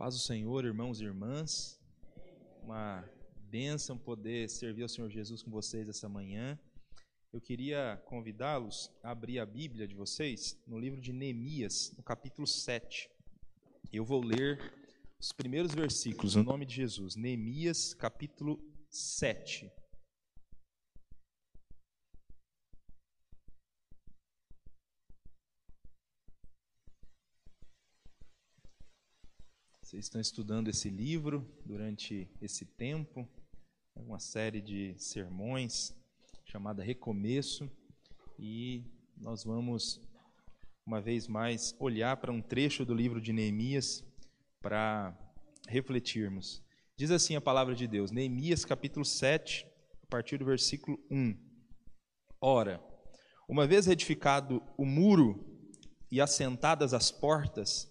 Paz do Senhor, irmãos e irmãs. Uma bênção poder servir ao Senhor Jesus com vocês essa manhã. Eu queria convidá-los a abrir a Bíblia de vocês no livro de Neemias, no capítulo 7. Eu vou ler os primeiros versículos, no nome de Jesus. Neemias, capítulo 7. Vocês estão estudando esse livro durante esse tempo, uma série de sermões chamada Recomeço, e nós vamos uma vez mais olhar para um trecho do livro de Neemias para refletirmos. Diz assim a palavra de Deus, Neemias capítulo 7, a partir do versículo 1. Ora, uma vez edificado o muro e assentadas as portas,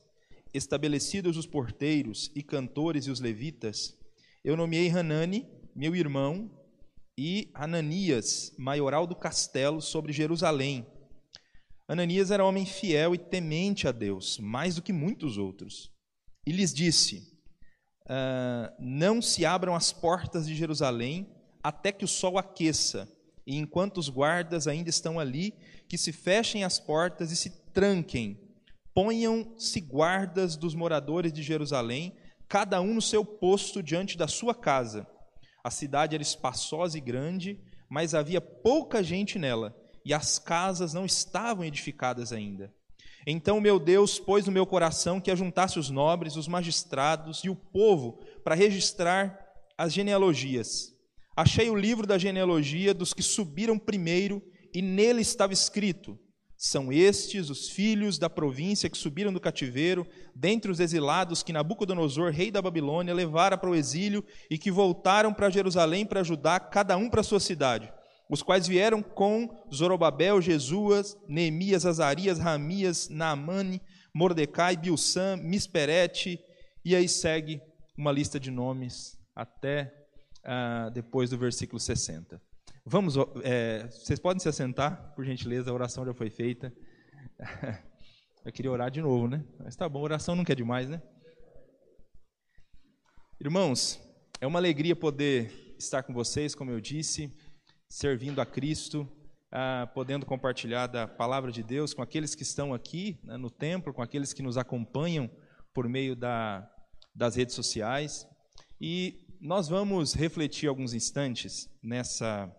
estabelecidos os porteiros e cantores e os levitas, eu nomeei Hanani, meu irmão, e Ananias, maioral do castelo sobre Jerusalém. Ananias era homem fiel e temente a Deus, mais do que muitos outros. E lhes disse: ah, Não se abram as portas de Jerusalém até que o sol aqueça, e enquanto os guardas ainda estão ali, que se fechem as portas e se tranquem Ponham-se guardas dos moradores de Jerusalém, cada um no seu posto diante da sua casa. A cidade era espaçosa e grande, mas havia pouca gente nela, e as casas não estavam edificadas ainda. Então meu Deus pôs no meu coração que ajuntasse os nobres, os magistrados e o povo para registrar as genealogias. Achei o livro da genealogia dos que subiram primeiro, e nele estava escrito: são estes os filhos da província que subiram do cativeiro, dentre os exilados que Nabucodonosor, rei da Babilônia, levara para o exílio e que voltaram para Jerusalém para ajudar cada um para sua cidade. Os quais vieram com Zorobabel, Jesuas, Neemias, Azarias, Ramias, Naamane, Mordecai, Bilsã, Misperete, e aí segue uma lista de nomes até ah, depois do versículo 60. Vamos, é, vocês podem se assentar, por gentileza, a oração já foi feita. Eu queria orar de novo, né? Mas tá bom, oração nunca é demais, né? Irmãos, é uma alegria poder estar com vocês, como eu disse, servindo a Cristo, ah, podendo compartilhar da palavra de Deus com aqueles que estão aqui né, no templo, com aqueles que nos acompanham por meio da, das redes sociais. E nós vamos refletir alguns instantes nessa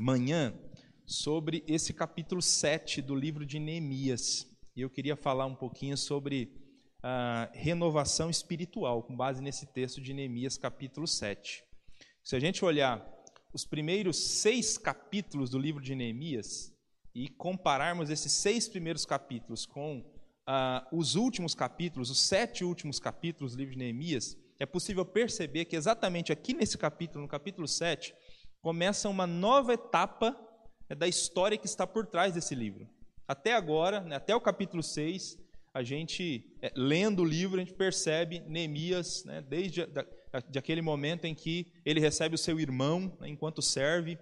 manhã sobre esse capítulo 7 do livro de Neemias. E eu queria falar um pouquinho sobre a renovação espiritual, com base nesse texto de Neemias, capítulo 7. Se a gente olhar os primeiros seis capítulos do livro de Neemias e compararmos esses seis primeiros capítulos com ah, os últimos capítulos, os sete últimos capítulos do livro de Neemias, é possível perceber que exatamente aqui nesse capítulo, no capítulo 7, começa uma nova etapa né, da história que está por trás desse livro. Até agora, né, até o capítulo 6, a gente, é, lendo o livro, a gente percebe Neemias, né, desde da, de aquele momento em que ele recebe o seu irmão, né, enquanto serve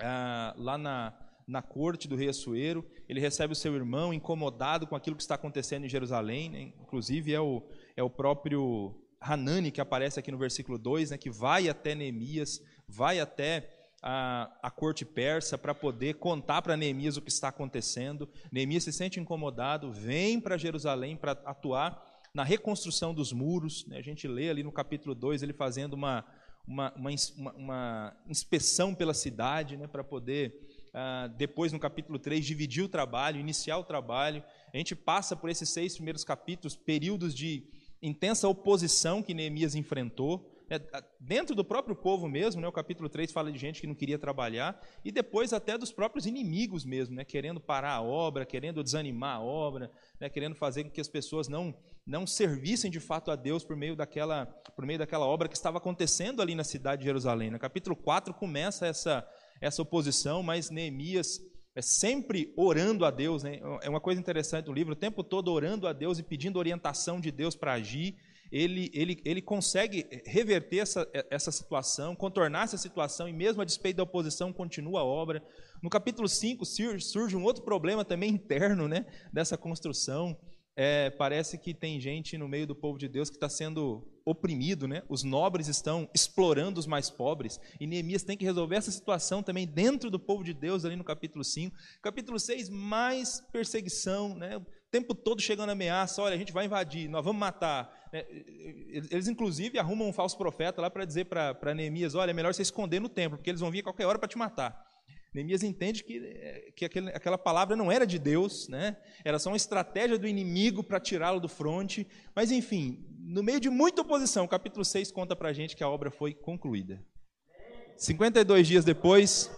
ah, lá na, na corte do rei Assuero, ele recebe o seu irmão incomodado com aquilo que está acontecendo em Jerusalém, né, inclusive é o, é o próprio Hanani que aparece aqui no versículo 2, né, que vai até Neemias vai até a, a corte persa para poder contar para Neemias o que está acontecendo. Neemias se sente incomodado, vem para Jerusalém para atuar na reconstrução dos muros. Né? A gente lê ali no capítulo 2 ele fazendo uma, uma, uma, uma inspeção pela cidade né? para poder, ah, depois no capítulo 3, dividir o trabalho, iniciar o trabalho. A gente passa por esses seis primeiros capítulos, períodos de intensa oposição que Neemias enfrentou. É, dentro do próprio povo mesmo, né, o capítulo 3 fala de gente que não queria trabalhar, e depois até dos próprios inimigos mesmo, né, querendo parar a obra, querendo desanimar a obra, né, querendo fazer com que as pessoas não, não servissem de fato a Deus por meio, daquela, por meio daquela obra que estava acontecendo ali na cidade de Jerusalém. No capítulo 4 começa essa, essa oposição, mas Neemias é sempre orando a Deus. Né? É uma coisa interessante do livro, o tempo todo orando a Deus e pedindo orientação de Deus para agir ele, ele, ele consegue reverter essa, essa situação, contornar essa situação, e mesmo a despeito da oposição, continua a obra. No capítulo 5 surge um outro problema também interno né, dessa construção. é, parece que tem gente no meio do povo de Deus que está sendo oprimido, né? Os nobres estão explorando os mais pobres. E Neemias tem que resolver essa situação também dentro do povo de Deus, ali no capítulo 5. Capítulo 6, mais perseguição, né? Tempo todo chegando ameaça: olha, a gente vai invadir, nós vamos matar. Né? Eles, inclusive, arrumam um falso profeta lá para dizer para Neemias: olha, é melhor você esconder no templo, porque eles vão vir a qualquer hora para te matar. Neemias entende que, que aquele, aquela palavra não era de Deus, né? era só uma estratégia do inimigo para tirá-lo do fronte. Mas, enfim, no meio de muita oposição, o capítulo 6 conta para a gente que a obra foi concluída. 52 dias depois,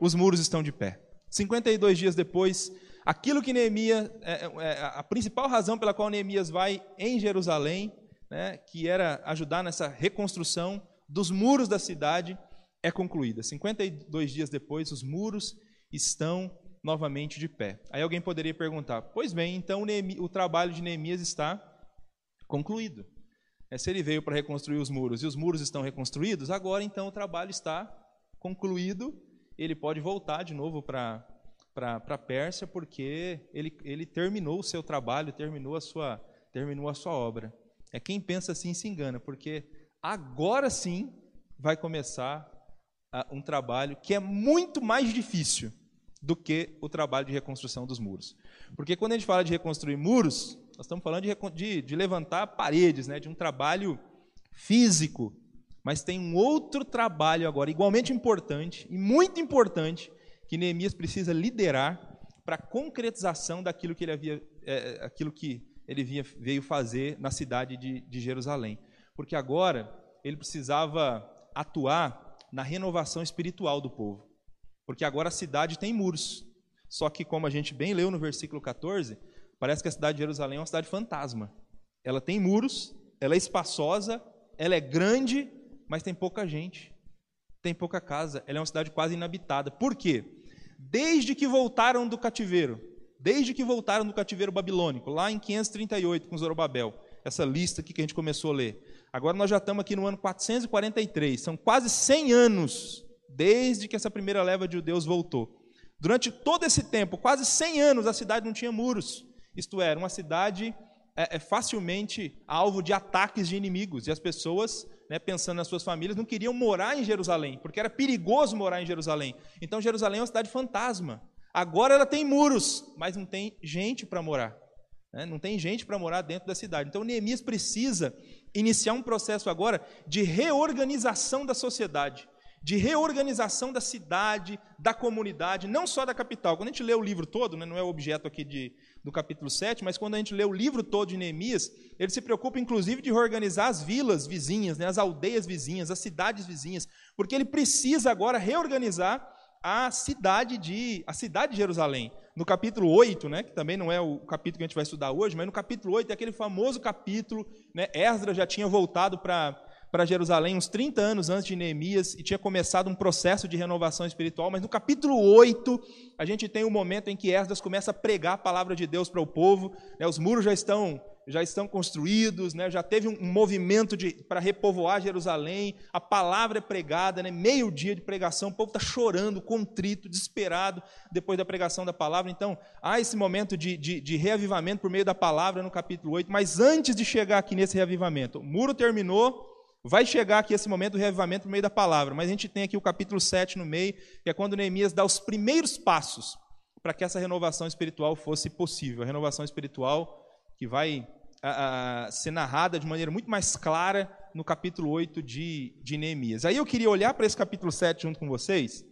os muros estão de pé. 52 dias depois, aquilo que Neemias, é, é, é, a principal razão pela qual Neemias vai em Jerusalém, né, que era ajudar nessa reconstrução dos muros da cidade, é concluída. 52 dias depois, os muros estão novamente de pé. Aí alguém poderia perguntar: pois bem, então o trabalho de Neemias está concluído. É, se ele veio para reconstruir os muros e os muros estão reconstruídos, agora então o trabalho está concluído. Ele pode voltar de novo para a Pérsia, porque ele, ele terminou o seu trabalho, terminou a sua, terminou a sua obra. É quem pensa assim se engana, porque agora sim vai começar um trabalho que é muito mais difícil do que o trabalho de reconstrução dos muros. Porque quando a gente fala de reconstruir muros, nós estamos falando de, de, de levantar paredes, né, de um trabalho físico. Mas tem um outro trabalho agora, igualmente importante e muito importante, que Neemias precisa liderar para a concretização daquilo que ele havia, é, aquilo que ele via, veio fazer na cidade de, de Jerusalém. Porque agora ele precisava atuar na renovação espiritual do povo. Porque agora a cidade tem muros. Só que, como a gente bem leu no versículo 14, parece que a cidade de Jerusalém é uma cidade fantasma. Ela tem muros, ela é espaçosa, ela é grande, mas tem pouca gente. Tem pouca casa. Ela é uma cidade quase inabitada. Por quê? Desde que voltaram do cativeiro, desde que voltaram do cativeiro babilônico, lá em 538 com Zorobabel, essa lista aqui que a gente começou a ler. Agora nós já estamos aqui no ano 443, são quase 100 anos desde que essa primeira leva de judeus voltou. Durante todo esse tempo, quase 100 anos, a cidade não tinha muros. Isto era, uma cidade é, é facilmente alvo de ataques de inimigos. E as pessoas, né, pensando nas suas famílias, não queriam morar em Jerusalém, porque era perigoso morar em Jerusalém. Então Jerusalém é uma cidade fantasma. Agora ela tem muros, mas não tem gente para morar. Né? Não tem gente para morar dentro da cidade. Então Neemias precisa iniciar um processo agora de reorganização da sociedade, de reorganização da cidade, da comunidade, não só da capital. Quando a gente lê o livro todo, né, não é o objeto aqui de, do capítulo 7, mas quando a gente lê o livro todo de Neemias, ele se preocupa inclusive de reorganizar as vilas vizinhas, né, as aldeias vizinhas, as cidades vizinhas, porque ele precisa agora reorganizar a cidade de, a cidade de Jerusalém no capítulo 8, né, que também não é o capítulo que a gente vai estudar hoje, mas no capítulo 8 é aquele famoso capítulo, né, Esdras já tinha voltado para para Jerusalém uns 30 anos antes de Neemias e tinha começado um processo de renovação espiritual, mas no capítulo 8 a gente tem o um momento em que Esdras começa a pregar a palavra de Deus para o povo, né, os muros já estão já estão construídos, né? já teve um movimento para repovoar Jerusalém, a palavra é pregada, né? meio dia de pregação, o povo está chorando, contrito, desesperado depois da pregação da palavra. Então, há esse momento de, de, de reavivamento por meio da palavra no capítulo 8, mas antes de chegar aqui nesse reavivamento, o muro terminou, vai chegar aqui esse momento do reavivamento por meio da palavra, mas a gente tem aqui o capítulo 7 no meio, que é quando Neemias dá os primeiros passos para que essa renovação espiritual fosse possível. A renovação espiritual que vai a, a, ser narrada de maneira muito mais clara no capítulo 8 de, de Neemias. Aí eu queria olhar para esse capítulo 7 junto com vocês,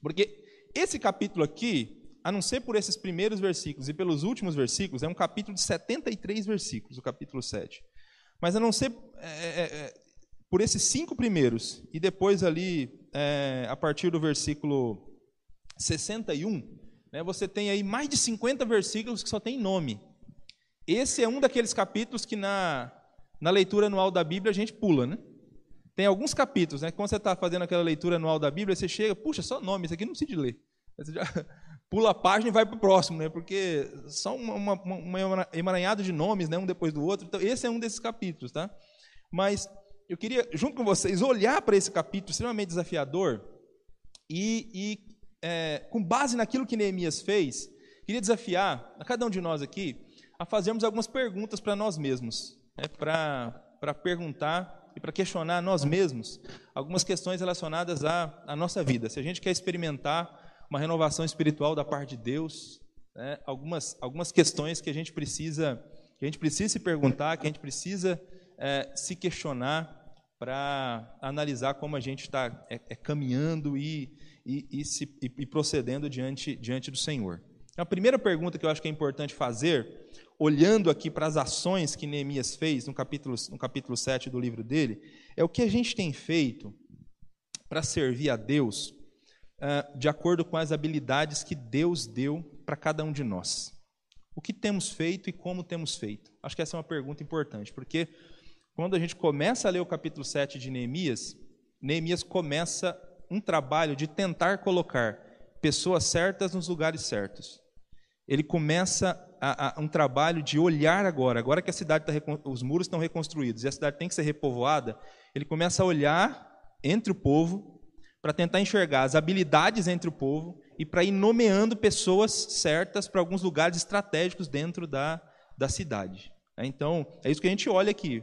porque esse capítulo aqui, a não ser por esses primeiros versículos e pelos últimos versículos, é um capítulo de 73 versículos, o capítulo 7. Mas a não ser é, é, é, por esses cinco primeiros, e depois ali, é, a partir do versículo 61, né, você tem aí mais de 50 versículos que só tem nome. Esse é um daqueles capítulos que na, na leitura anual da Bíblia a gente pula, né? Tem alguns capítulos, né? Quando você está fazendo aquela leitura anual da Bíblia, você chega, puxa, só nome, isso aqui não precisa ler. Você já pula a página e vai para o próximo, né? Porque são uma emaranhado de nomes, né? Um depois do outro. Então, esse é um desses capítulos, tá? Mas eu queria, junto com vocês, olhar para esse capítulo extremamente desafiador e, e é, com base naquilo que Neemias fez, queria desafiar a cada um de nós aqui a fazermos algumas perguntas para nós mesmos, né, para perguntar e para questionar nós mesmos algumas questões relacionadas à, à nossa vida. Se a gente quer experimentar uma renovação espiritual da parte de Deus, né, algumas, algumas questões que a gente precisa que a gente precisa se perguntar, que a gente precisa é, se questionar para analisar como a gente está é, é, caminhando e, e, e, se, e, procedendo diante, diante do Senhor. A primeira pergunta que eu acho que é importante fazer, olhando aqui para as ações que Neemias fez no capítulo, no capítulo 7 do livro dele, é o que a gente tem feito para servir a Deus uh, de acordo com as habilidades que Deus deu para cada um de nós. O que temos feito e como temos feito? Acho que essa é uma pergunta importante, porque quando a gente começa a ler o capítulo 7 de Neemias, Neemias começa um trabalho de tentar colocar pessoas certas nos lugares certos ele começa a, a, um trabalho de olhar agora, agora que a cidade tá, os muros estão reconstruídos e a cidade tem que ser repovoada, ele começa a olhar entre o povo para tentar enxergar as habilidades entre o povo e para ir nomeando pessoas certas para alguns lugares estratégicos dentro da, da cidade. Então, é isso que a gente olha aqui,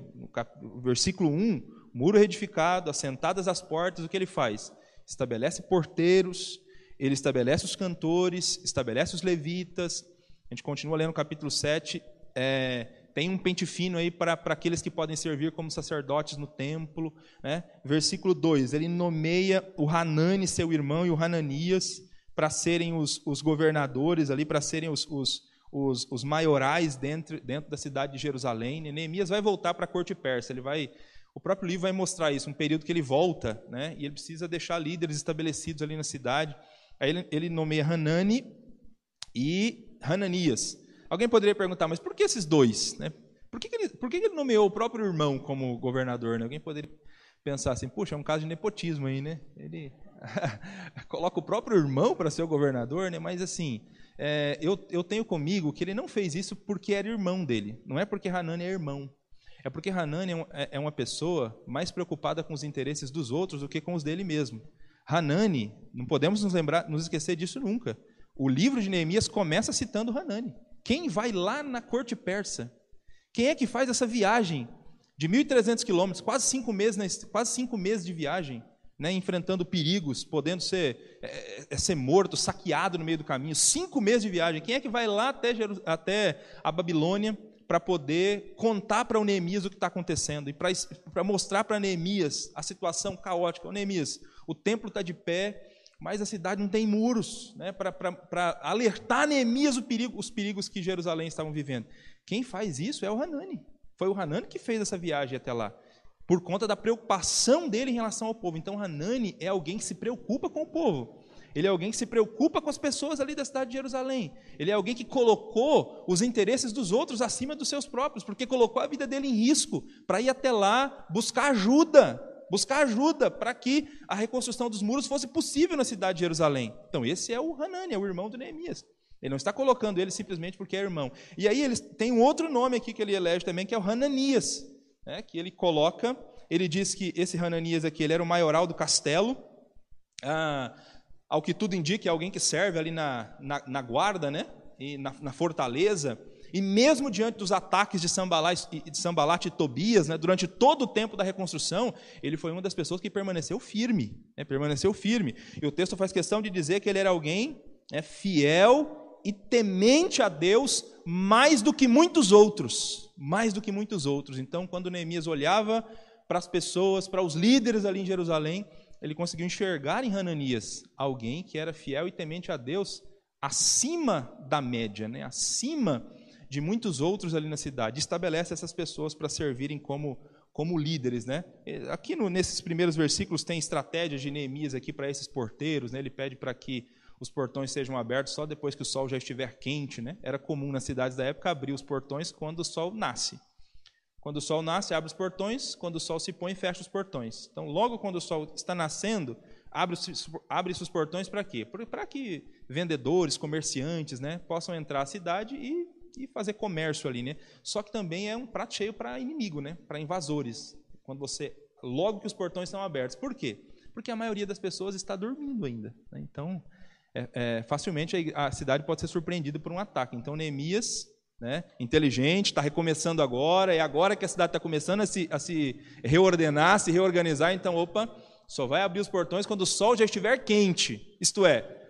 no versículo 1, muro reedificado, assentadas as portas, o que ele faz? Estabelece porteiros, ele estabelece os cantores, estabelece os levitas. A gente continua lendo o capítulo 7. É, tem um pente fino aí para aqueles que podem servir como sacerdotes no templo. Né? Versículo 2: ele nomeia o Hanani, seu irmão, e o Hananias para serem os, os governadores ali, para serem os, os, os, os maiorais dentro, dentro da cidade de Jerusalém. Neemias vai voltar para a corte persa, ele vai o próprio livro vai mostrar isso, um período que ele volta, né, e ele precisa deixar líderes estabelecidos ali na cidade. Aí ele, ele nomeia Hanani e Hananias. Alguém poderia perguntar, mas por que esses dois? Né? Por, que, que, ele, por que, que ele nomeou o próprio irmão como governador? Né? Alguém poderia pensar assim, puxa, é um caso de nepotismo aí, né? Ele coloca o próprio irmão para ser o governador, né? Mas assim, é, eu, eu tenho comigo que ele não fez isso porque era irmão dele. Não é porque Hanani é irmão. É porque Hanani é, é, é uma pessoa mais preocupada com os interesses dos outros do que com os dele mesmo. Hanani, não podemos nos lembrar, nos esquecer disso nunca. O livro de Neemias começa citando Hanani. Quem vai lá na corte persa? Quem é que faz essa viagem de 1.300 quilômetros, quase cinco meses, quase cinco meses de viagem, né, enfrentando perigos, podendo ser, é, é, ser morto, saqueado no meio do caminho, cinco meses de viagem. Quem é que vai lá até, até a Babilônia para poder contar para o Neemias o que está acontecendo e para mostrar para Neemias a situação caótica? O Neemias, o templo está de pé, mas a cidade não tem muros né, para alertar Neemias perigo, os perigos que Jerusalém estavam vivendo. Quem faz isso é o Hanani. Foi o Hanani que fez essa viagem até lá, por conta da preocupação dele em relação ao povo. Então, Hanani é alguém que se preocupa com o povo. Ele é alguém que se preocupa com as pessoas ali da cidade de Jerusalém. Ele é alguém que colocou os interesses dos outros acima dos seus próprios, porque colocou a vida dele em risco para ir até lá buscar ajuda buscar ajuda para que a reconstrução dos muros fosse possível na cidade de Jerusalém. Então, esse é o Hanani, é o irmão de Neemias. Ele não está colocando ele simplesmente porque é irmão. E aí ele tem um outro nome aqui que ele elege também, que é o Hananias, né, que ele coloca, ele diz que esse Hananias aqui, ele era o maioral do castelo, ah, ao que tudo indica, é alguém que serve ali na, na, na guarda, né, e na, na fortaleza, e mesmo diante dos ataques de Sambalat, de e Tobias, né, durante todo o tempo da reconstrução, ele foi uma das pessoas que permaneceu firme. Né, permaneceu firme. E o texto faz questão de dizer que ele era alguém né, fiel e temente a Deus mais do que muitos outros. Mais do que muitos outros. Então, quando Neemias olhava para as pessoas, para os líderes ali em Jerusalém, ele conseguiu enxergar em Hananias alguém que era fiel e temente a Deus acima da média, né? acima de muitos outros ali na cidade. Estabelece essas pessoas para servirem como, como líderes. Né? Aqui no, nesses primeiros versículos tem estratégias de Neemias aqui para esses porteiros. Né? Ele pede para que os portões sejam abertos só depois que o sol já estiver quente. Né? Era comum nas cidades da época abrir os portões quando o sol nasce. Quando o sol nasce, abre os portões, quando o sol se põe, fecha os portões. Então, logo quando o sol está nascendo, abre-se abre os portões para quê? Para que vendedores, comerciantes né, possam entrar à cidade e e fazer comércio ali, né? Só que também é um prato cheio para inimigo, né? Para invasores. Quando você logo que os portões estão abertos. Por quê? Porque a maioria das pessoas está dormindo ainda. Né? Então, é, é, facilmente a cidade pode ser surpreendida por um ataque. Então, Neemias né? inteligente, está recomeçando agora, é agora que a cidade está começando a se, a se reordenar, se reorganizar, então, opa, só vai abrir os portões quando o sol já estiver quente. Isto é,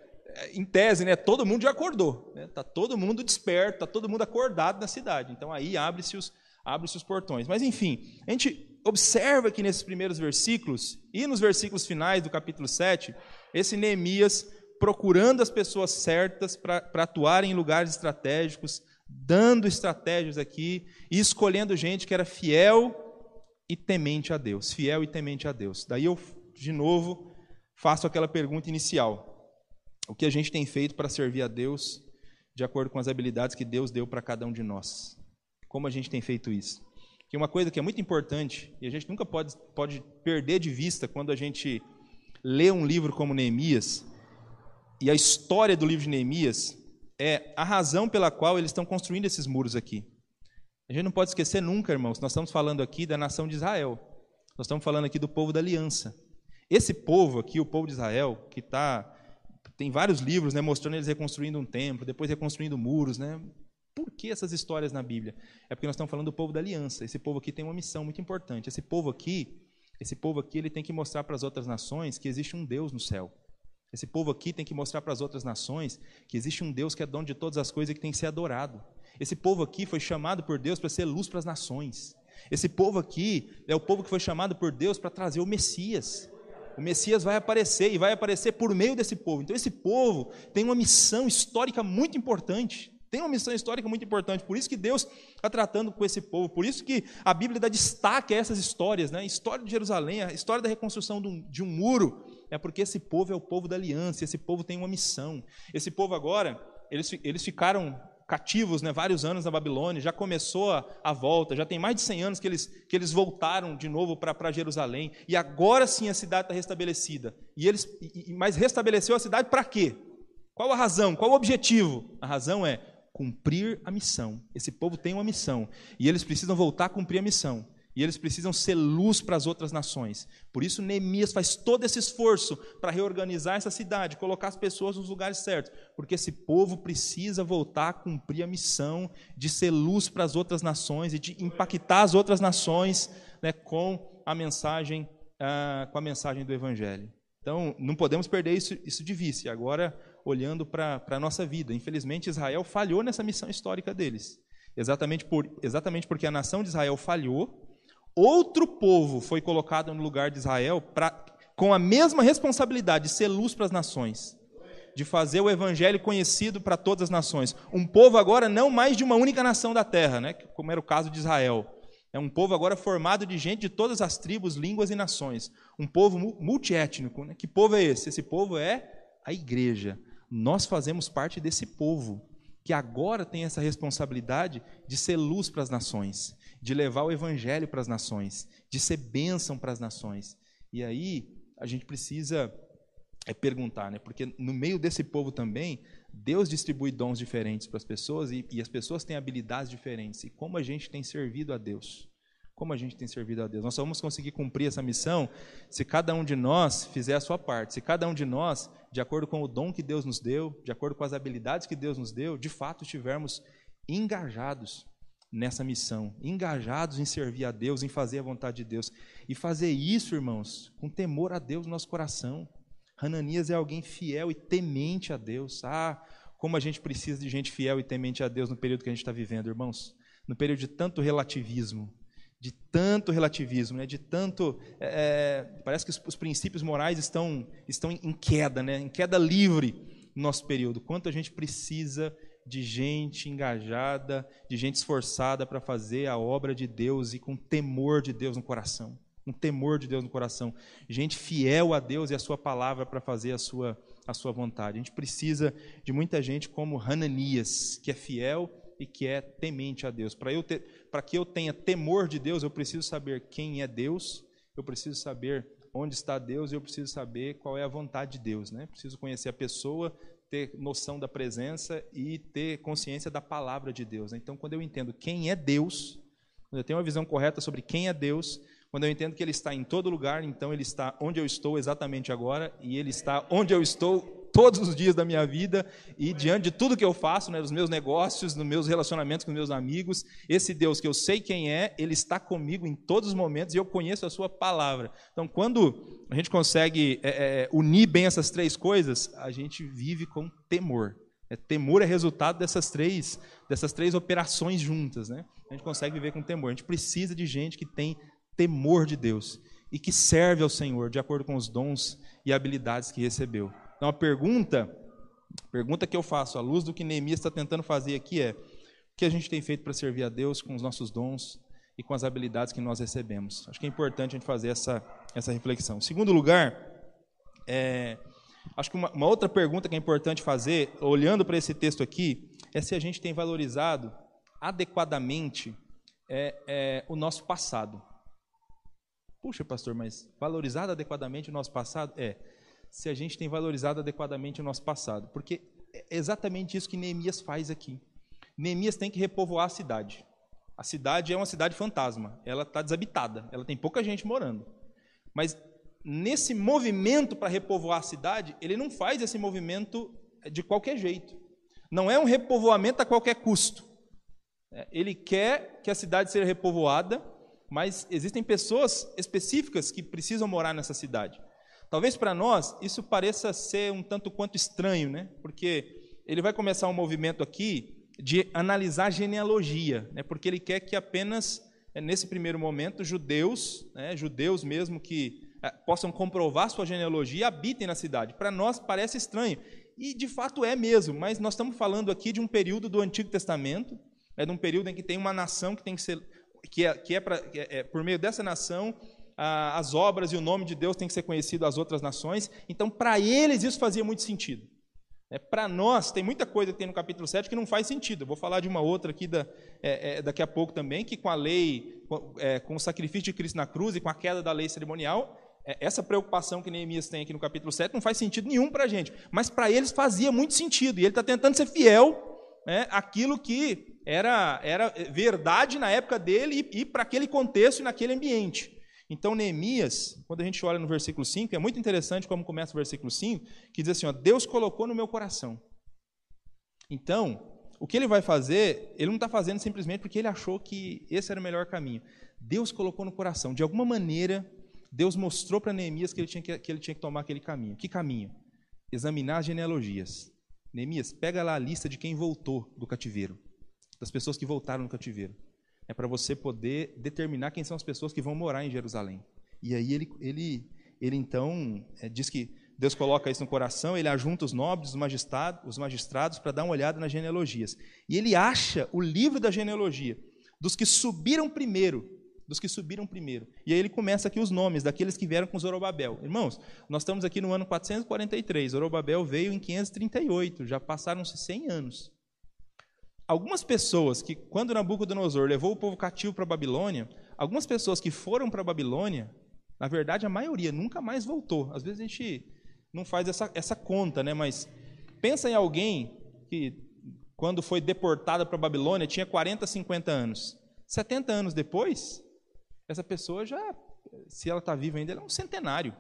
em tese, né, todo mundo já acordou, está né? Tá todo mundo desperto, está todo mundo acordado na cidade. Então aí abre-se os, abre os portões. Mas enfim, a gente observa que nesses primeiros versículos e nos versículos finais do capítulo 7, esse Neemias procurando as pessoas certas para atuarem em lugares estratégicos, dando estratégias aqui e escolhendo gente que era fiel e temente a Deus. Fiel e temente a Deus. Daí eu, de novo, faço aquela pergunta inicial: o que a gente tem feito para servir a Deus de acordo com as habilidades que Deus deu para cada um de nós? Como a gente tem feito isso? Que uma coisa que é muito importante e a gente nunca pode, pode perder de vista quando a gente lê um livro como Neemias e a história do livro de Neemias é a razão pela qual eles estão construindo esses muros aqui. A gente não pode esquecer nunca, irmãos, nós estamos falando aqui da nação de Israel. Nós estamos falando aqui do povo da aliança. Esse povo aqui, o povo de Israel, que está. Tem vários livros né, mostrando eles reconstruindo um templo, depois reconstruindo muros. Né? Por que essas histórias na Bíblia? É porque nós estamos falando do povo da aliança. Esse povo aqui tem uma missão muito importante. Esse povo aqui, esse povo aqui, ele tem que mostrar para as outras nações que existe um Deus no céu. Esse povo aqui tem que mostrar para as outras nações que existe um Deus que é dono de todas as coisas e que tem que ser adorado. Esse povo aqui foi chamado por Deus para ser luz para as nações. Esse povo aqui é o povo que foi chamado por Deus para trazer o Messias. O Messias vai aparecer e vai aparecer por meio desse povo. Então, esse povo tem uma missão histórica muito importante. Tem uma missão histórica muito importante, por isso que Deus está tratando com esse povo, por isso que a Bíblia dá destaque a essas histórias, né? A história de Jerusalém, a história da reconstrução de um, de um muro, é porque esse povo é o povo da aliança, esse povo tem uma missão. Esse povo agora, eles, eles ficaram cativos né, vários anos na Babilônia, já começou a, a, volta, já tem mais de 100 anos que eles, que eles voltaram de novo para Jerusalém, e agora sim a cidade está restabelecida. E eles, e, mas restabeleceu a cidade para quê? Qual a razão? Qual o objetivo? A razão é cumprir a missão. Esse povo tem uma missão e eles precisam voltar a cumprir a missão. E eles precisam ser luz para as outras nações. Por isso, Neemias faz todo esse esforço para reorganizar essa cidade, colocar as pessoas nos lugares certos, porque esse povo precisa voltar a cumprir a missão de ser luz para as outras nações e de impactar as outras nações né, com a mensagem, ah, com a mensagem do Evangelho. Então, não podemos perder isso, isso de vista. Agora, olhando para a nossa vida. Infelizmente, Israel falhou nessa missão histórica deles. Exatamente, por, exatamente porque a nação de Israel falhou, outro povo foi colocado no lugar de Israel pra, com a mesma responsabilidade de ser luz para as nações, de fazer o evangelho conhecido para todas as nações. Um povo agora não mais de uma única nação da terra, né, como era o caso de Israel. É um povo agora formado de gente de todas as tribos, línguas e nações. Um povo multiétnico. Né? Que povo é esse? Esse povo é a igreja nós fazemos parte desse povo que agora tem essa responsabilidade de ser luz para as nações, de levar o evangelho para as nações, de ser bênção para as nações. E aí a gente precisa é perguntar, né? Porque no meio desse povo também, Deus distribui dons diferentes para as pessoas e, e as pessoas têm habilidades diferentes. E como a gente tem servido a Deus? Como a gente tem servido a Deus? Nós só vamos conseguir cumprir essa missão se cada um de nós fizer a sua parte, se cada um de nós, de acordo com o dom que Deus nos deu, de acordo com as habilidades que Deus nos deu, de fato estivermos engajados nessa missão, engajados em servir a Deus, em fazer a vontade de Deus. E fazer isso, irmãos, com temor a Deus no nosso coração. Hananias é alguém fiel e temente a Deus. Ah, como a gente precisa de gente fiel e temente a Deus no período que a gente está vivendo, irmãos. No período de tanto relativismo, de tanto relativismo, né? de tanto. É, é, parece que os, os, princípios morais estão, estão em queda, né? em queda livre no nosso período. Quanto a gente precisa de gente engajada, de gente esforçada para fazer a obra de Deus e com temor de Deus no coração. Um temor de Deus no coração. Gente fiel a Deus e a sua palavra para fazer a sua, a sua vontade. A gente precisa de muita gente como Hananias, que é fiel e que é temente a Deus. Para eu para que eu tenha temor de Deus, eu preciso saber quem é Deus, eu preciso saber onde está Deus eu preciso saber qual é a vontade de Deus, né? Preciso conhecer a pessoa, ter noção da presença e ter consciência da palavra de Deus. Então, quando eu entendo quem é Deus, quando eu tenho uma visão correta sobre quem é Deus, quando eu entendo que Ele está em todo lugar, então Ele está onde eu estou exatamente agora e Ele está onde eu estou todos os dias da minha vida e diante de tudo que eu faço, né, dos meus negócios, nos meus relacionamentos com meus amigos, esse Deus que eu sei quem é, ele está comigo em todos os momentos e eu conheço a sua palavra. Então, quando a gente consegue é, é, unir bem essas três coisas, a gente vive com temor. É, temor é resultado dessas três, dessas três operações juntas, né? A gente consegue viver com temor. A gente precisa de gente que tem temor de Deus e que serve ao Senhor de acordo com os dons e habilidades que recebeu. Então a pergunta, pergunta que eu faço à luz do que Neemias está tentando fazer aqui é: o que a gente tem feito para servir a Deus com os nossos dons e com as habilidades que nós recebemos? Acho que é importante a gente fazer essa, essa reflexão. Em segundo lugar, é, acho que uma, uma outra pergunta que é importante fazer, olhando para esse texto aqui, é se a gente tem valorizado adequadamente é, é, o nosso passado. Puxa, pastor, mas valorizado adequadamente o nosso passado? É, se a gente tem valorizado adequadamente o nosso passado. Porque é exatamente isso que Neemias faz aqui. Neemias tem que repovoar a cidade. A cidade é uma cidade fantasma, ela está desabitada, ela tem pouca gente morando. Mas nesse movimento para repovoar a cidade, ele não faz esse movimento de qualquer jeito. Não é um repovoamento a qualquer custo. É, ele quer que a cidade seja repovoada mas existem pessoas específicas que precisam morar nessa cidade. Talvez para nós isso pareça ser um tanto quanto estranho, né? Porque ele vai começar um movimento aqui de analisar genealogia, né? Porque ele quer que apenas é, nesse primeiro momento judeus, né, judeus mesmo que é, possam comprovar sua genealogia, habitem na cidade. Para nós parece estranho e de fato é mesmo, mas nós estamos falando aqui de um período do Antigo Testamento, é de um período em que tem uma nação que tem que ser que é, que é, pra, é, é por meio dessa nação a, as obras e o nome de Deus tem que ser conhecido às outras nações. Então, para eles isso fazia muito sentido. É, para nós, tem muita coisa que tem no capítulo 7 que não faz sentido. Eu vou falar de uma outra aqui da, é, é, daqui a pouco também, que com a lei, com, é, com, o sacrifício de Cristo na cruz e com a queda da lei cerimonial, é, essa preocupação que Neemias tem aqui no capítulo 7 não faz sentido nenhum para a gente. Mas para eles fazia muito sentido. E ele está tentando ser fiel né, aquilo que era, era verdade na época dele e, e para aquele contexto e naquele ambiente. Então, Neemias, quando a gente olha no versículo 5, é muito interessante como começa o versículo 5, que diz assim: ó, Deus colocou no meu coração. Então, o que ele vai fazer, ele não está fazendo simplesmente porque ele achou que esse era o melhor caminho. Deus colocou no coração. De alguma maneira, Deus mostrou para Neemias que ele, tinha que, que ele tinha que tomar aquele caminho. Que caminho? Examinar as genealogias. Neemias, pega lá a lista de quem voltou do cativeiro, das pessoas que voltaram do cativeiro. É para você poder determinar quem são as pessoas que vão morar em Jerusalém. E aí ele, ele, ele então é, diz que Deus coloca isso no coração, ele ajunta os nobres, os magistrados, os magistrados para dar uma olhada nas genealogias. E ele acha o livro da genealogia dos que subiram primeiro dos que subiram primeiro. E aí ele começa aqui os nomes daqueles que vieram com Zorobabel. Irmãos, nós estamos aqui no ano 443, Zorobabel veio em 538, já passaram-se 100 anos. Algumas pessoas que, quando Nabucodonosor levou o povo cativo para a Babilônia, algumas pessoas que foram para a Babilônia, na verdade a maioria nunca mais voltou. Às vezes a gente não faz essa, essa conta, né? mas pensa em alguém que, quando foi deportada para a Babilônia, tinha 40, 50 anos. 70 anos depois, essa pessoa já, se ela está viva ainda, ela é um centenário.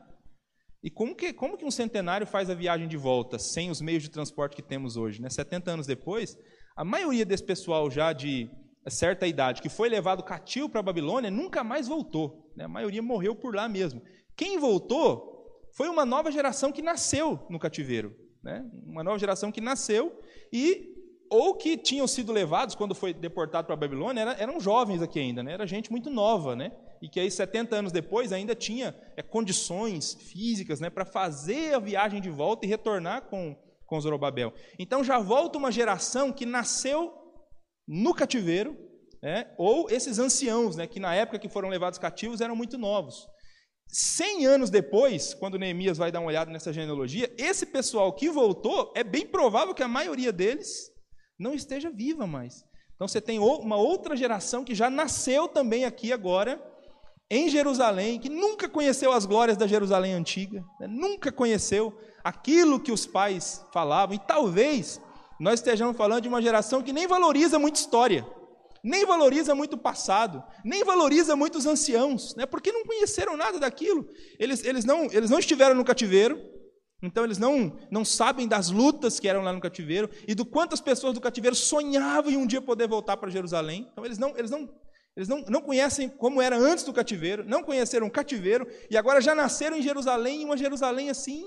E como que, como que um centenário faz a viagem de volta sem os meios de transporte que temos hoje? Né? 70 anos depois, a maioria desse pessoal já de certa idade, que foi levado cativo para a Babilônia, nunca mais voltou. Né? A maioria morreu por lá mesmo. Quem voltou foi uma nova geração que nasceu no cativeiro. Né? Uma nova geração que nasceu e ou que tinham sido levados quando foi deportado para a Babilônia, eram, eram jovens aqui ainda, né? era gente muito nova, né? e que aí 70 anos depois ainda tinha é, condições físicas né, para fazer a viagem de volta e retornar com, com Zorobabel. Então já volta uma geração que nasceu no cativeiro, né, ou esses anciãos, né, que na época que foram levados cativos eram muito novos. Cem anos depois, quando Neemias vai dar uma olhada nessa genealogia, esse pessoal que voltou, é bem provável que a maioria deles não esteja viva mais. Então você tem uma outra geração que já nasceu também aqui agora, em Jerusalém, que nunca conheceu as glórias da Jerusalém antiga, né? nunca conheceu aquilo que os pais falavam, e talvez nós estejamos falando de uma geração que nem valoriza muito história, nem valoriza muito o passado, nem valoriza muito os anciãos, né? porque não conheceram nada daquilo. Eles, eles, não, eles não estiveram no cativeiro, Então eles não, não sabem das lutas que eram lá no cativeiro e do quantas pessoas do cativeiro sonhavam em um dia poder voltar para Jerusalém. Então eles não, eles não, eles não, não conhecem como era antes do cativeiro, não conheceram o cativeiro e agora já nasceram em Jerusalém, uma Jerusalém assim,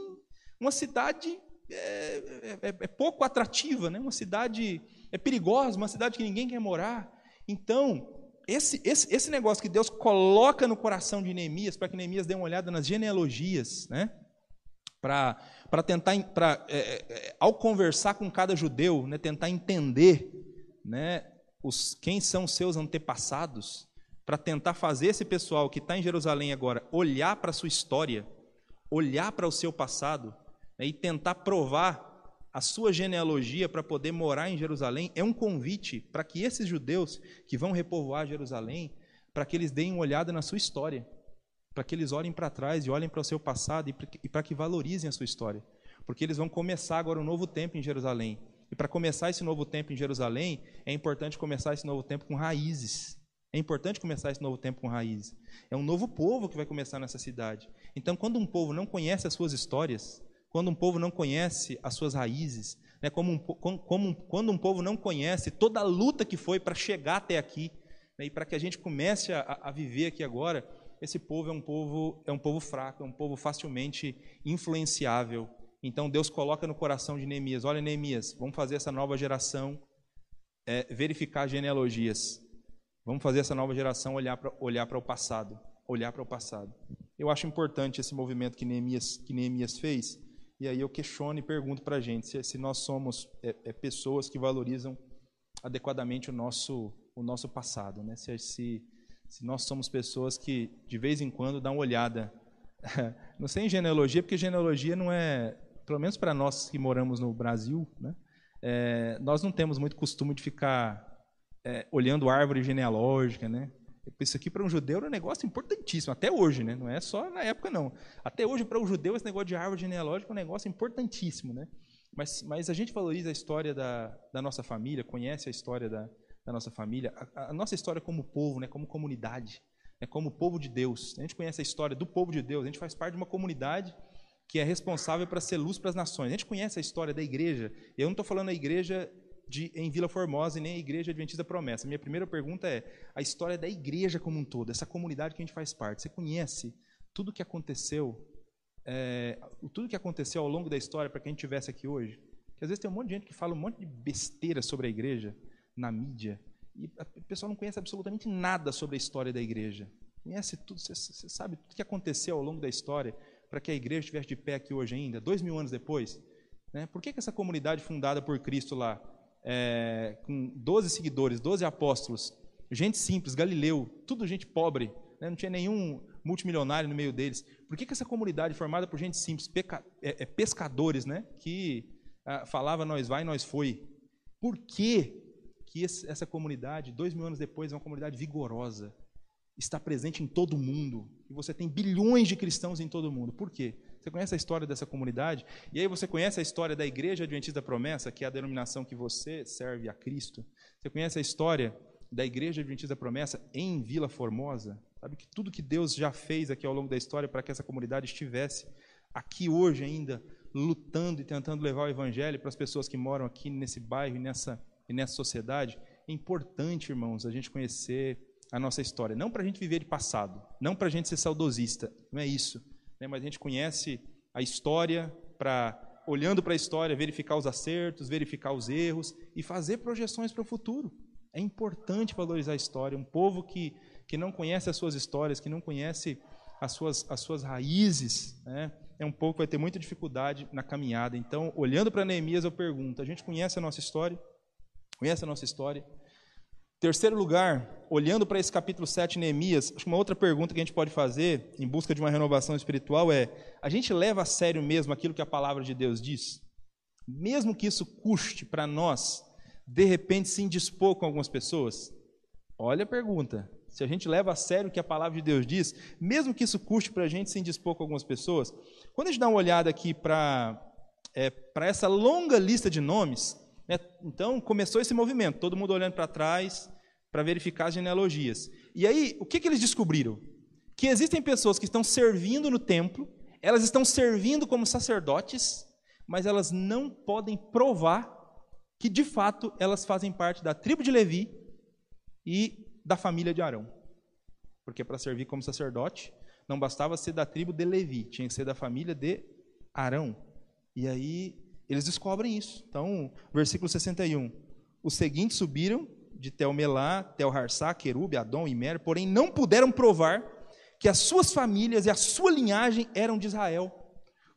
uma cidade é, é, é pouco atrativa, né? uma cidade é perigosa, uma cidade que ninguém quer morar. Então, esse, esse, esse negócio que Deus coloca no coração de Neemias, para que Neemias dê uma olhada nas genealogias, né? para tentar, pra, é, é, ao conversar com cada judeu, né, tentar entender né, os, quem são seus antepassados, para tentar fazer esse pessoal que está em Jerusalém agora olhar para a sua história, olhar para o seu passado né, e tentar provar a sua genealogia para poder morar em Jerusalém, é um convite para que esses judeus que vão repovoar Jerusalém, para que eles deem uma olhada na sua história para que eles olhem para trás e olhem para o seu passado e para que valorizem a sua história. Porque eles vão começar agora um novo tempo em Jerusalém. E para começar esse novo tempo em Jerusalém, é importante começar esse novo tempo com raízes. É importante começar esse novo tempo com raízes. É um novo povo que vai começar nessa cidade. Então, quando um povo não conhece as suas histórias, quando um povo não conhece as suas raízes, né, como um, como quando um povo não conhece toda a luta que foi para chegar até aqui, né, e para que a gente comece a, a viver aqui agora, esse povo é um povo é um povo fraco, é um povo facilmente influenciável. Então Deus coloca no coração de Neemias: olha, Neemias, vamos fazer essa nova geração é, verificar genealogias. Vamos fazer essa nova geração olhar para olhar para o passado, olhar para o passado. Eu acho importante esse movimento que Neemias que Neemias fez. E aí eu questiono e pergunto para a gente se, se, nós somos é, é, pessoas que valorizam adequadamente o nosso o nosso passado, né? Se, se se nós somos pessoas que de vez em quando dão uma olhada, não sei em genealogia, porque genealogia não é, pelo menos para nós que moramos no Brasil, né, é, nós não temos muito costume de ficar é, olhando árvore genealógica, né? Isso aqui para um judeu é um negócio importantíssimo, até hoje, né? Não é só na época, não. Até hoje, para um judeu, esse negócio de árvore genealógica é um negócio importantíssimo, né? Mas, mas a gente valoriza a história da, da nossa família, conhece a história da, da nossa família, a, a nossa história como povo, né, como comunidade, né, como povo de Deus. A gente conhece a história do povo de Deus, a gente faz parte de uma comunidade que é responsável para ser luz para as nações. A gente conhece a história da igreja. Eu não estou falando a igreja de, em Vila Formosa e nem a igreja Adventista Promessa. Minha primeira pergunta é a história da igreja como um todo, essa comunidade que a gente faz parte. Você conhece tudo que aconteceu, é, tudo que aconteceu ao longo da história para que a gente estivesse aqui hoje? Porque às vezes tem um monte de gente que fala um monte de besteira sobre a igreja, na mídia. E o pessoal não conhece absolutamente nada sobre a história da igreja. Conhece tudo, você, você sabe tudo que aconteceu ao longo da história para que a igreja estivesse de pé aqui hoje ainda, dois mil anos depois. Né? Por que, que essa comunidade fundada por Cristo lá, é, com 12 seguidores, 12 apóstolos, gente simples, Galileu, tudo gente pobre, né? não tinha nenhum multimilionário no meio deles. Por que, que essa comunidade formada por gente simples, peca, é, é, pescadores, né? que ah, falava nós vai, nós foi? Por que que esse, essa comunidade, dois mil anos depois, é uma comunidade vigorosa, está presente em todo mundo, e você tem bilhões de cristãos em todo mundo. Por quê? Você conhece a história dessa comunidade? E aí você conhece a história da Igreja Adventista da Promessa, que é a denominação que você serve a Cristo? Você conhece a história da Igreja Adventista da Promessa em Vila Formosa? Sabe que tudo que Deus já fez aqui ao longo da história para que essa comunidade estivesse aqui hoje ainda, lutando e tentando levar o Evangelho para as pessoas que moram aqui nesse bairro e nessa e nessa sociedade, é importante, irmãos, a gente conhecer a nossa história. Não para a gente viver de passado, não para a gente ser saudosista, não é isso. Né? Mas a gente conhece a história para, olhando para a história, verificar os acertos, verificar os erros e fazer projeções para o futuro. É importante valorizar a história. Um povo que, que não conhece as suas histórias, que não conhece as suas, as suas raízes, né? é um povo que vai ter muita dificuldade na caminhada. Então, olhando para Neemias, eu pergunto: a gente conhece a nossa história? Conhece a nossa história? Terceiro lugar, olhando para esse capítulo 7, Neemias, acho que uma outra pergunta que a gente pode fazer em busca de uma renovação espiritual é: a gente leva a sério mesmo aquilo que a palavra de Deus diz? Mesmo que isso custe para nós, de repente, se indispor com algumas pessoas? Olha a pergunta. Se a gente leva a sério o que a palavra de Deus diz, mesmo que isso custe para a gente se indispor com algumas pessoas, quando a gente dá uma olhada aqui para é, essa longa lista de nomes, né? Então começou esse movimento, todo mundo olhando para trás para verificar as genealogias. E aí, o que, que eles descobriram? Que existem pessoas que estão servindo no templo, Elas estão servindo como sacerdotes, mas elas não podem provar que de fato elas fazem parte da tribo de Levi e da família de Arão. Porque para servir como sacerdote, não bastava ser da tribo de Levi, tinha que ser da família de Arão. E aí eles descobrem isso. Então, versículo 61. Os seguintes subiram de Telmelá, Telharsá, Querube, Adom e Mer, porém não puderam provar que as suas famílias e a sua linhagem eram de Israel.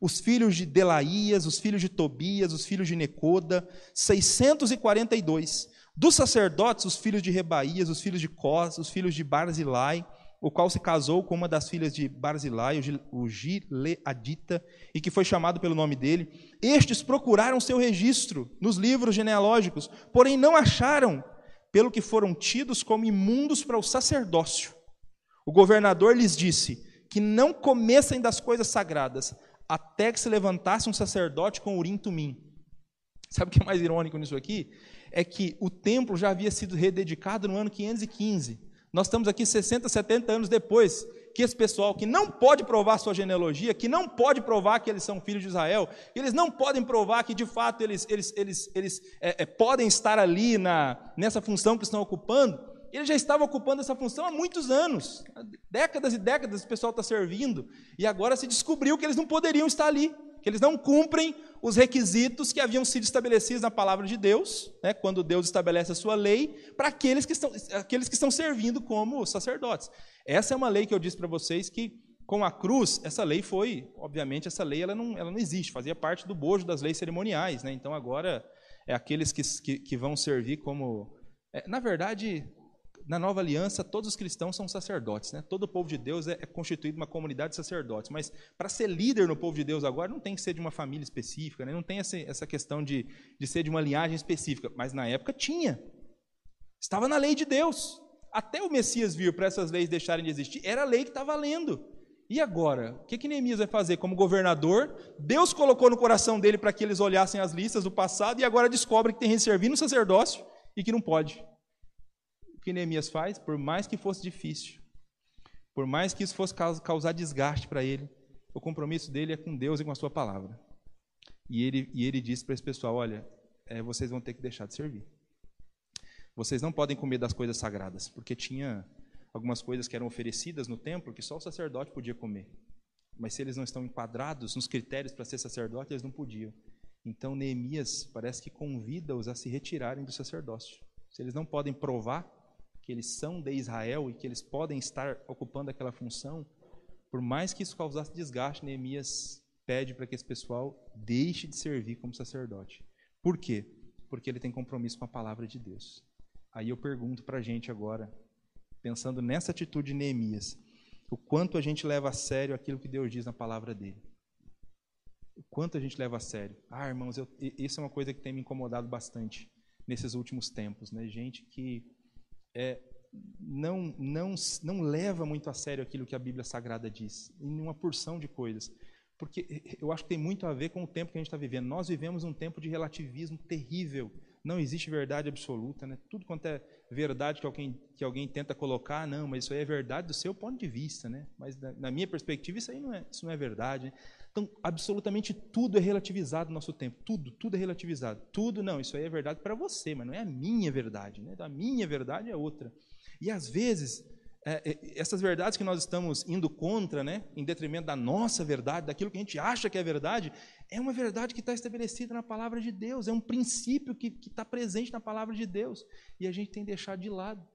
Os filhos de Delaías, os filhos de Tobias, os filhos de Necoda, 642. Dos sacerdotes, os filhos de Rebaías, os filhos de Cós, os filhos de Barzilai, o qual se casou com uma das filhas de Barzilai, o Gileadita, e que foi chamado pelo nome dele. Estes procuraram seu registro nos livros genealógicos, porém não acharam, pelo que foram tidos como imundos para o sacerdócio. O governador lhes disse que não comessem das coisas sagradas, até que se levantasse um sacerdote com urim tumim. Sabe o que é mais irônico nisso aqui? É que o templo já havia sido rededicado no ano 515. Nós estamos aqui 60, 70 anos depois que esse pessoal que não pode provar sua genealogia, que não pode provar que eles são filhos de Israel, eles não podem provar que de fato eles, eles, eles, eles é, é, podem estar ali na, nessa função que estão ocupando, ele já estava ocupando essa função há muitos anos, décadas e décadas o pessoal está servindo, e agora se descobriu que eles não poderiam estar ali que eles não cumprem os requisitos que haviam sido estabelecidos na palavra de Deus, né, quando Deus estabelece a sua lei, para aqueles que, estão, aqueles que estão servindo como sacerdotes. Essa é uma lei que eu disse para vocês que, com a cruz, essa lei foi, obviamente, essa lei ela não, ela não existe, fazia parte do bojo das leis cerimoniais. Né, então, agora, é aqueles que, que, que vão servir como. É, na verdade, na nova aliança, todos os cristãos são sacerdotes, né? Todo o povo de Deus é, é constituído uma comunidade de sacerdotes. Mas para ser líder no povo de Deus agora, não tem que ser de uma família específica, né? não tem essa, essa questão de, de ser de uma linhagem específica. Mas na época tinha. Estava na lei de Deus. Até o Messias vir para essas leis deixarem de existir, era a lei que está valendo. E agora? O que, que Neemias vai fazer como governador? Deus colocou no coração dele para que eles olhassem as listas do passado e agora descobre que tem que servir no sacerdócio e que não pode o que Neemias faz, por mais que fosse difícil, por mais que isso fosse causar desgaste para ele, o compromisso dele é com Deus e com a sua palavra. E ele, e ele disse para esse pessoal: olha, é, vocês vão ter que deixar de servir. Vocês não podem comer das coisas sagradas, porque tinha algumas coisas que eram oferecidas no templo que só o sacerdote podia comer. Mas se eles não estão enquadrados nos critérios para ser sacerdote, eles não podiam. Então Neemias parece que convida-os a se retirarem do sacerdócio. Se eles não podem provar que eles são de Israel e que eles podem estar ocupando aquela função, por mais que isso causasse desgaste, Neemias pede para que esse pessoal deixe de servir como sacerdote. Por quê? Porque ele tem compromisso com a palavra de Deus. Aí eu pergunto para a gente agora, pensando nessa atitude de Neemias, o quanto a gente leva a sério aquilo que Deus diz na palavra dele. O quanto a gente leva a sério. Ah, irmãos, eu, isso é uma coisa que tem me incomodado bastante nesses últimos tempos. Né? Gente que é, não, não, não leva muito a sério aquilo que a Bíblia Sagrada diz, em uma porção de coisas. Porque eu acho que tem muito a ver com o tempo que a gente está vivendo. Nós vivemos um tempo de relativismo terrível. Não existe verdade absoluta. Né? Tudo quanto é verdade que alguém, que alguém tenta colocar, não, mas isso aí é verdade do seu ponto de vista. Né? Mas na, na minha perspectiva, isso aí não é, isso não é verdade. Né? Então, absolutamente tudo é relativizado no nosso tempo. Tudo, tudo é relativizado. Tudo, não, isso aí é verdade para você, mas não é a minha verdade. Né? A minha verdade é outra. E às vezes, é, é, essas verdades que nós estamos indo contra, né, em detrimento da nossa verdade, daquilo que a gente acha que é verdade, é uma verdade que está estabelecida na palavra de Deus, é um princípio que está presente na palavra de Deus. E a gente tem deixado de lado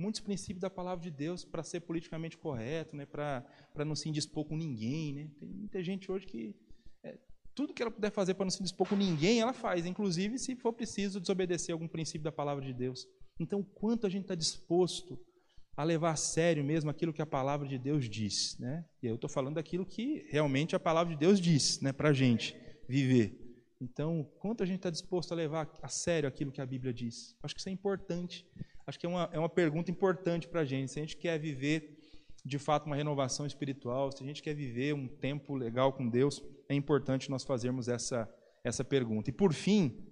muitos princípios da palavra de Deus para ser politicamente correto, né, para não se indispor com ninguém. Né? Tem muita gente hoje que é, tudo que ela puder fazer para não se indispor com ninguém, ela faz, inclusive se for preciso desobedecer algum princípio da palavra de Deus. Então, quanto a gente está disposto a levar a sério mesmo aquilo que a palavra de Deus diz. Né? E eu estou falando daquilo que realmente a palavra de Deus diz né, para a gente viver. Então, quanto a gente está disposto a levar a sério aquilo que a Bíblia diz? Acho que isso é importante acho que é uma, é uma pergunta importante para a gente. Se a gente quer viver de fato uma renovação espiritual, se a gente quer viver um tempo legal com Deus, é importante nós fazermos essa, essa pergunta. E por fim,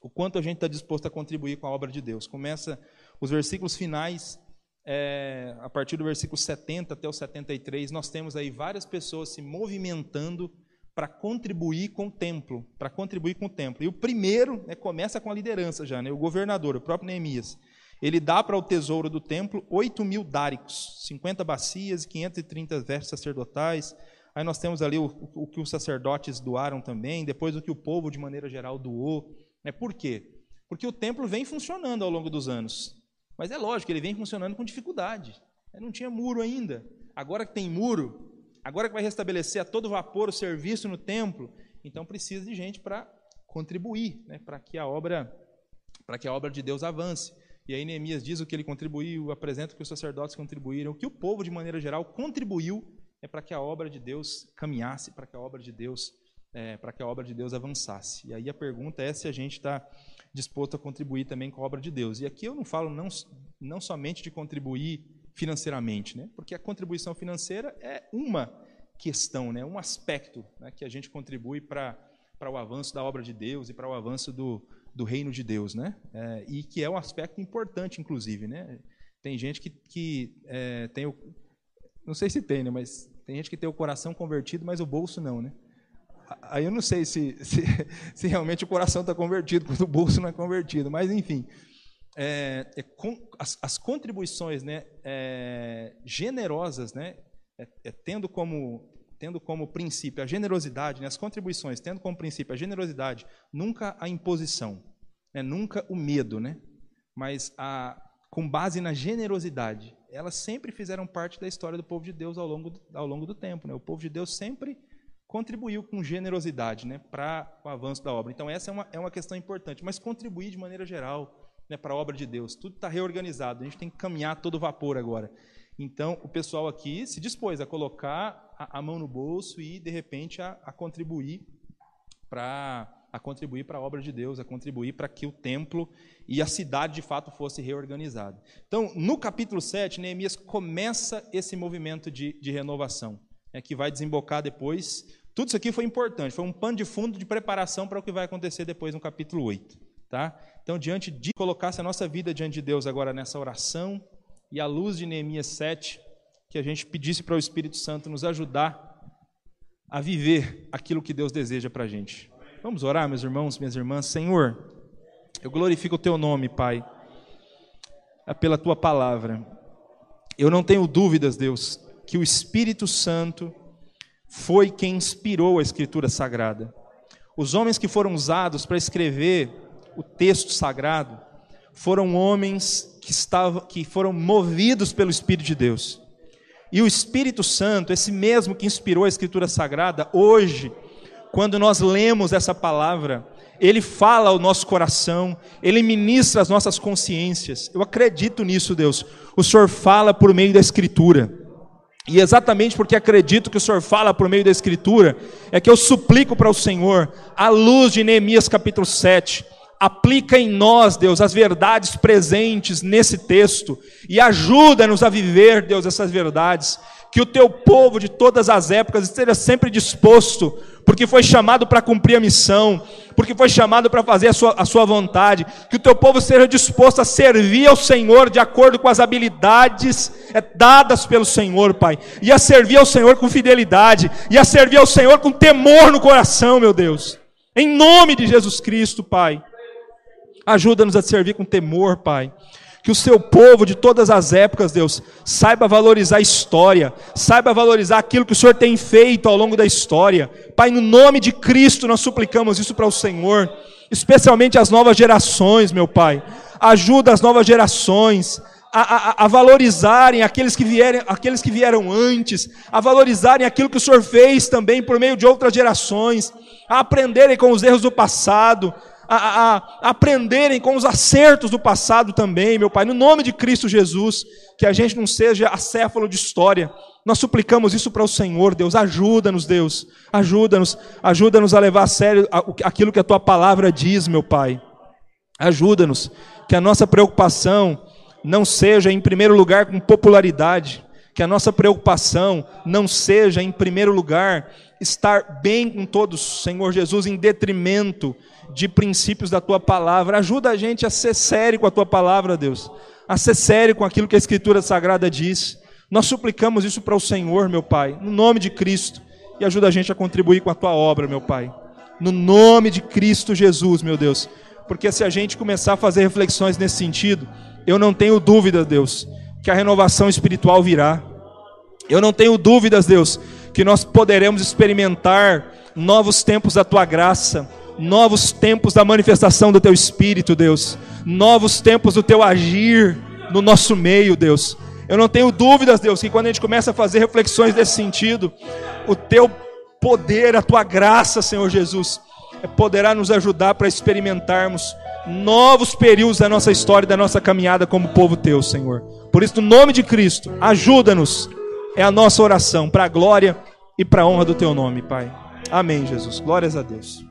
o quanto a gente está disposto a contribuir com a obra de Deus. Começa os versículos finais é, a partir do versículo 70 até o 73, nós temos aí várias pessoas se movimentando para contribuir com o templo, para contribuir com o templo. E o primeiro né, começa com a liderança já, né, o governador, o próprio Neemias. Ele dá para o tesouro do templo 8 mil dáricos, 50 bacias e 530 vestes sacerdotais. Aí nós temos ali o, o, que os sacerdotes doaram também, depois o que o povo, de maneira geral, doou. Né? Por quê? Porque o templo vem funcionando ao longo dos anos. Mas é lógico, ele vem funcionando com dificuldade. Não tinha muro ainda. Agora que tem muro, Agora que vai restabelecer a todo vapor o serviço no templo, então precisa de gente para contribuir, né, para que a obra para que a obra de Deus avance. E aí Neemias diz o que ele contribuiu, apresenta o que os sacerdotes contribuíram, o que o povo de maneira geral contribuiu é para que a obra de Deus caminhasse, para que a obra de Deus é, para que a obra de Deus avançasse. E aí a pergunta é se a gente está disposto a contribuir também com a obra de Deus. E aqui eu não falo não, não somente de contribuir financeiramente, né? porque a contribuição financeira é uma questão, né? um aspecto né? que a gente contribui para o avanço da obra de Deus e para o avanço do, do reino de Deus, né? É, e que é um aspecto importante, inclusive. Né? Tem gente que, que é, tem o. Não sei se tem, né? mas tem gente que tem o coração convertido, mas o bolso não. Né? Aí eu não sei se, se, se realmente o coração está convertido, quando o bolso não é convertido, mas enfim é, é, com, as, as, contribuições né, é, generosas, né, é, tendo, como, tendo como princípio a generosidade, né, as contribuições tendo como princípio a generosidade, nunca a imposição, né, nunca o medo, né, mas a, com base na generosidade, elas sempre fizeram parte da história do povo de Deus ao longo do, ao longo do tempo. Né, o povo de Deus sempre contribuiu com generosidade né, para o avanço da obra. Então, essa é uma, é uma questão importante, mas contribuir de maneira geral né, para a obra de Deus. Tudo está reorganizado, a gente tem que caminhar todo vapor agora. Então, o pessoal aqui se dispôs a colocar a, a mão no bolso e, de repente, a, a contribuir para a contribuir para a obra de Deus, a contribuir para que o templo e a cidade de fato fosse reorganizada. Então, no capítulo 7, Neemias começa esse movimento de, de renovação, né, que vai desembocar depois. Tudo isso aqui foi importante, foi um pano de fundo de preparação para o que vai acontecer depois no capítulo 8. Tá? Então, diante de colocasse a nossa vida diante de Deus agora nessa oração e à luz de Neemias 7, que a gente pedisse para o Espírito Santo nos ajudar a viver aquilo que Deus deseja para a gente. Vamos orar, meus irmãos, minhas irmãs. Senhor, eu glorifico o teu nome, Pai, é pela tua palavra. Eu não tenho dúvidas, Deus, que o Espírito Santo foi quem inspirou a Escritura Sagrada. Os homens que foram usados para escrever o texto sagrado, foram homens que, estavam, que foram movidos pelo Espírito de Deus. E o Espírito Santo, esse mesmo que inspirou a Escritura Sagrada, hoje, quando nós lemos essa palavra, ele fala ao nosso coração, ele ministra as nossas consciências. Eu acredito nisso, Deus. O Senhor fala por meio da Escritura. E exatamente porque acredito que o Senhor fala por meio da Escritura, é que eu suplico para o Senhor, à luz de Neemias capítulo 7, aplica em nós, Deus, as verdades presentes nesse texto e ajuda-nos a viver, Deus, essas verdades. Que o teu povo de todas as épocas esteja sempre disposto, porque foi chamado para cumprir a missão, porque foi chamado para fazer a sua, a sua vontade. Que o teu povo esteja disposto a servir ao Senhor de acordo com as habilidades é, dadas pelo Senhor, Pai, e a servir ao Senhor com fidelidade, e a servir ao Senhor com temor no coração, meu Deus. Em nome de Jesus Cristo, Pai. Ajuda-nos a servir com temor, Pai. Que o seu povo de todas as épocas, Deus, saiba valorizar a história, saiba valorizar aquilo que o Senhor tem feito ao longo da história. Pai, no nome de Cristo, nós suplicamos isso para o Senhor, especialmente as novas gerações, meu Pai. Ajuda as novas gerações a, a, a, valorizarem aqueles que, vierem, aqueles que vieram antes, a valorizarem aquilo que o Senhor fez também por meio de outras gerações, a aprenderem com os erros do passado, a, a, aprenderem com os acertos do passado também, meu Pai, no nome de Cristo Jesus, que a gente não seja acéfalo de história. Nós suplicamos isso para o Senhor, Deus. Ajuda-nos, Deus. Ajuda-nos, ajuda-nos a levar a sério aquilo que a tua palavra diz, meu Pai. Ajuda-nos, que a nossa preocupação não seja, em primeiro lugar, com popularidade, que a nossa preocupação não seja, em primeiro lugar, estar bem com todos, Senhor Jesus, em detrimento de princípios da tua palavra. Ajuda a gente a ser sério com a tua palavra, Deus, a ser sério com aquilo que a Escritura Sagrada diz. Nós suplicamos isso para o Senhor, meu Pai, no nome de Cristo, e ajuda a gente a contribuir com a tua obra, meu Pai. No nome de Cristo Jesus, meu Deus. Porque se a gente começar a fazer reflexões nesse sentido, eu não tenho dúvida, Deus, que a renovação espiritual virá. Eu não tenho dúvidas, Deus, que nós poderemos experimentar novos tempos da tua graça, novos tempos da manifestação do teu espírito, Deus, novos tempos do teu agir no nosso meio, Deus. Eu não tenho dúvidas, Deus, que quando a gente começa a fazer reflexões desse sentido, o teu poder, a tua graça, Senhor Jesus, poderá nos ajudar para experimentarmos novos períodos da nossa história da nossa caminhada como povo teu, Senhor. Por isso, no nome de Cristo, ajuda-nos. É a nossa oração para a glória e para a honra do teu nome, Pai. Amém, Jesus. Glórias a Deus.